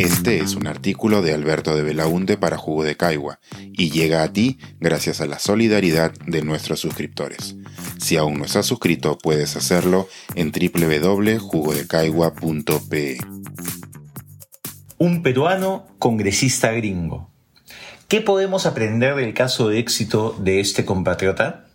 Este es un artículo de Alberto de Belaunte para Jugo de Caigua y llega a ti gracias a la solidaridad de nuestros suscriptores. Si aún no estás suscrito, puedes hacerlo en www.jugodecaigua.pe. Un peruano congresista gringo. ¿Qué podemos aprender del caso de éxito de este compatriota?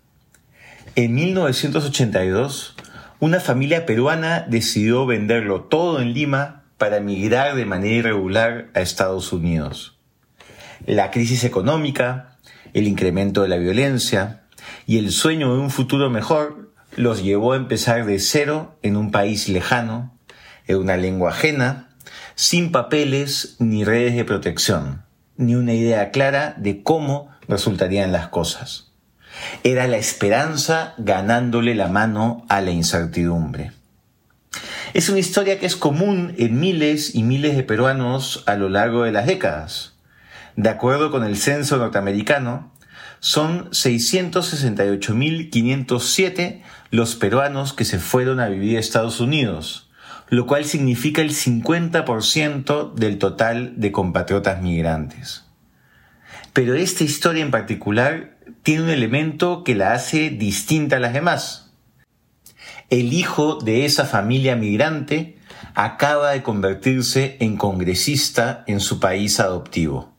En 1982, una familia peruana decidió venderlo todo en Lima para migrar de manera irregular a Estados Unidos. La crisis económica, el incremento de la violencia y el sueño de un futuro mejor los llevó a empezar de cero en un país lejano, en una lengua ajena, sin papeles ni redes de protección, ni una idea clara de cómo resultarían las cosas. Era la esperanza ganándole la mano a la incertidumbre. Es una historia que es común en miles y miles de peruanos a lo largo de las décadas. De acuerdo con el censo norteamericano, son 668.507 los peruanos que se fueron a vivir a Estados Unidos, lo cual significa el 50% del total de compatriotas migrantes. Pero esta historia en particular tiene un elemento que la hace distinta a las demás el hijo de esa familia migrante acaba de convertirse en congresista en su país adoptivo.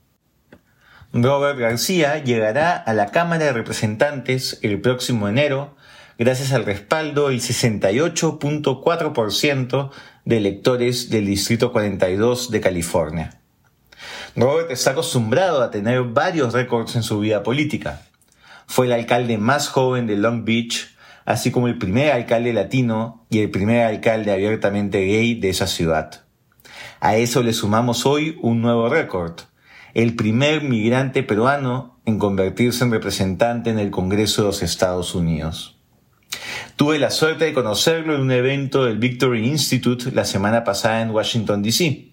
Robert García llegará a la Cámara de Representantes el próximo enero gracias al respaldo del 68.4% de electores del Distrito 42 de California. Robert está acostumbrado a tener varios récords en su vida política. Fue el alcalde más joven de Long Beach así como el primer alcalde latino y el primer alcalde abiertamente gay de esa ciudad. A eso le sumamos hoy un nuevo récord, el primer migrante peruano en convertirse en representante en el Congreso de los Estados Unidos. Tuve la suerte de conocerlo en un evento del Victory Institute la semana pasada en Washington, D.C.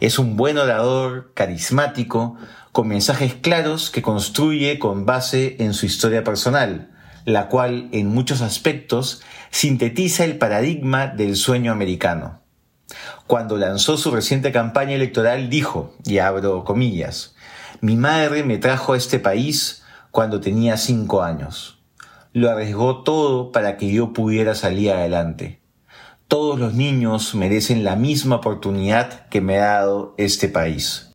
Es un buen orador, carismático, con mensajes claros que construye con base en su historia personal, la cual en muchos aspectos sintetiza el paradigma del sueño americano. Cuando lanzó su reciente campaña electoral dijo, y abro comillas, mi madre me trajo a este país cuando tenía cinco años. Lo arriesgó todo para que yo pudiera salir adelante. Todos los niños merecen la misma oportunidad que me ha dado este país.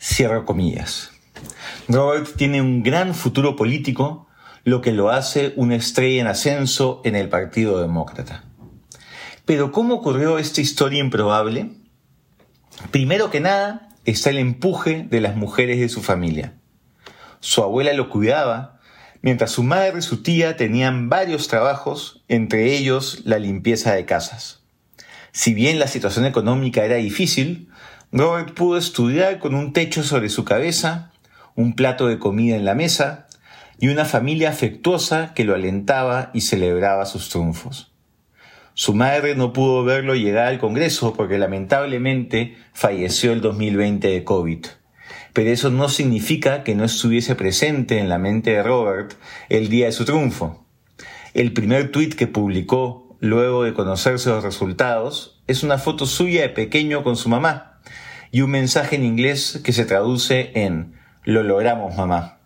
Cierro comillas. Robert tiene un gran futuro político lo que lo hace una estrella en ascenso en el Partido Demócrata. Pero ¿cómo ocurrió esta historia improbable? Primero que nada está el empuje de las mujeres de su familia. Su abuela lo cuidaba, mientras su madre y su tía tenían varios trabajos, entre ellos la limpieza de casas. Si bien la situación económica era difícil, Robert pudo estudiar con un techo sobre su cabeza, un plato de comida en la mesa y una familia afectuosa que lo alentaba y celebraba sus triunfos. Su madre no pudo verlo llegar al Congreso porque lamentablemente falleció el 2020 de COVID. Pero eso no significa que no estuviese presente en la mente de Robert el día de su triunfo. El primer tuit que publicó luego de conocerse los resultados es una foto suya de pequeño con su mamá y un mensaje en inglés que se traduce en Lo logramos mamá.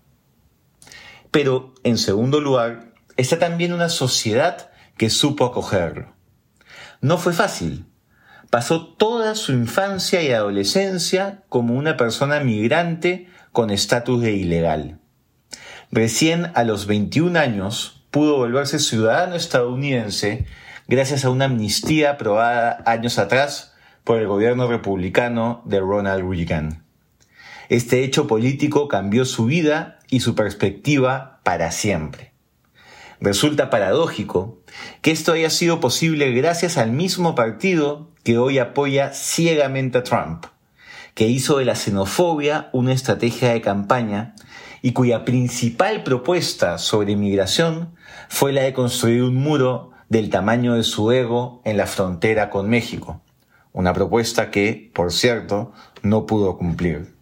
Pero, en segundo lugar, está también una sociedad que supo acogerlo. No fue fácil. Pasó toda su infancia y adolescencia como una persona migrante con estatus de ilegal. Recién a los 21 años pudo volverse ciudadano estadounidense gracias a una amnistía aprobada años atrás por el gobierno republicano de Ronald Reagan. Este hecho político cambió su vida y su perspectiva para siempre. Resulta paradójico que esto haya sido posible gracias al mismo partido que hoy apoya ciegamente a Trump, que hizo de la xenofobia una estrategia de campaña y cuya principal propuesta sobre inmigración fue la de construir un muro del tamaño de su ego en la frontera con México, una propuesta que, por cierto, no pudo cumplir.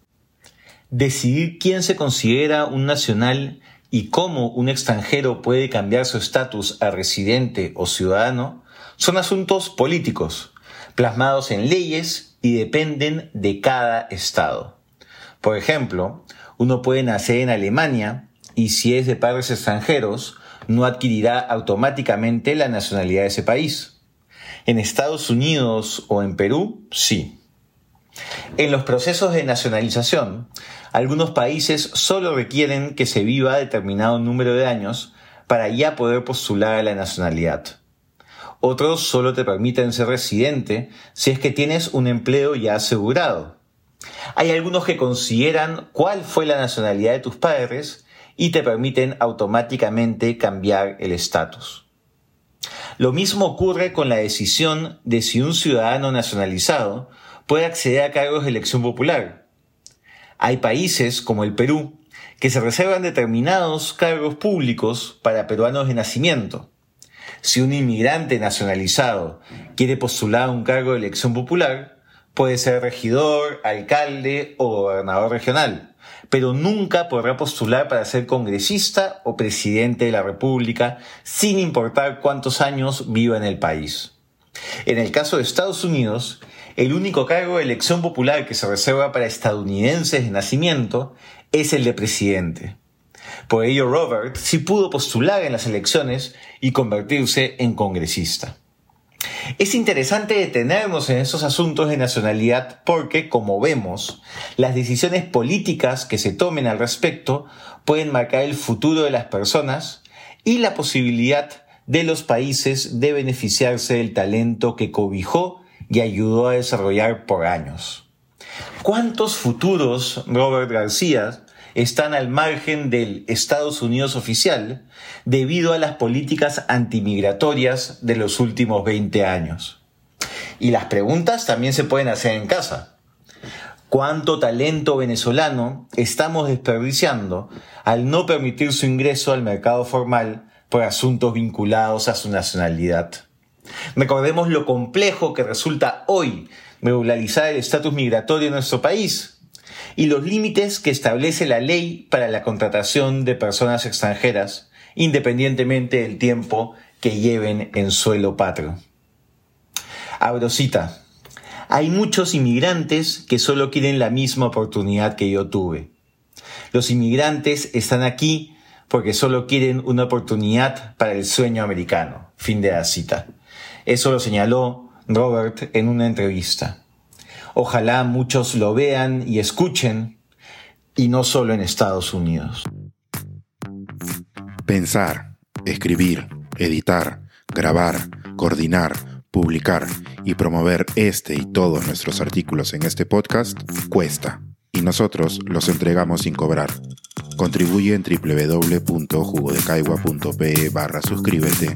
Decidir quién se considera un nacional y cómo un extranjero puede cambiar su estatus a residente o ciudadano son asuntos políticos, plasmados en leyes y dependen de cada estado. Por ejemplo, uno puede nacer en Alemania y si es de padres extranjeros, no adquirirá automáticamente la nacionalidad de ese país. En Estados Unidos o en Perú, sí. En los procesos de nacionalización, algunos países solo requieren que se viva determinado número de años para ya poder postular a la nacionalidad. Otros solo te permiten ser residente si es que tienes un empleo ya asegurado. Hay algunos que consideran cuál fue la nacionalidad de tus padres y te permiten automáticamente cambiar el estatus. Lo mismo ocurre con la decisión de si un ciudadano nacionalizado puede acceder a cargos de elección popular. Hay países como el Perú que se reservan determinados cargos públicos para peruanos de nacimiento. Si un inmigrante nacionalizado quiere postular un cargo de elección popular, puede ser regidor, alcalde o gobernador regional, pero nunca podrá postular para ser congresista o presidente de la República, sin importar cuántos años viva en el país. En el caso de Estados Unidos, el único cargo de elección popular que se reserva para estadounidenses de nacimiento es el de presidente. Por ello, Robert sí pudo postular en las elecciones y convertirse en congresista. Es interesante detenernos en esos asuntos de nacionalidad porque, como vemos, las decisiones políticas que se tomen al respecto pueden marcar el futuro de las personas y la posibilidad de los países de beneficiarse del talento que cobijó y ayudó a desarrollar por años. ¿Cuántos futuros, Robert García, están al margen del Estados Unidos oficial debido a las políticas antimigratorias de los últimos 20 años. Y las preguntas también se pueden hacer en casa. ¿Cuánto talento venezolano estamos desperdiciando al no permitir su ingreso al mercado formal por asuntos vinculados a su nacionalidad? Recordemos lo complejo que resulta hoy regularizar el estatus migratorio en nuestro país y los límites que establece la ley para la contratación de personas extranjeras, independientemente del tiempo que lleven en suelo patrio. Abrosita. Hay muchos inmigrantes que solo quieren la misma oportunidad que yo tuve. Los inmigrantes están aquí porque solo quieren una oportunidad para el sueño americano. Fin de la cita. Eso lo señaló Robert en una entrevista. Ojalá muchos lo vean y escuchen, y no solo en Estados Unidos. Pensar, escribir, editar, grabar, coordinar, publicar y promover este y todos nuestros artículos en este podcast cuesta, y nosotros los entregamos sin cobrar. Contribuye en www.jugodecaigua.pe barra suscríbete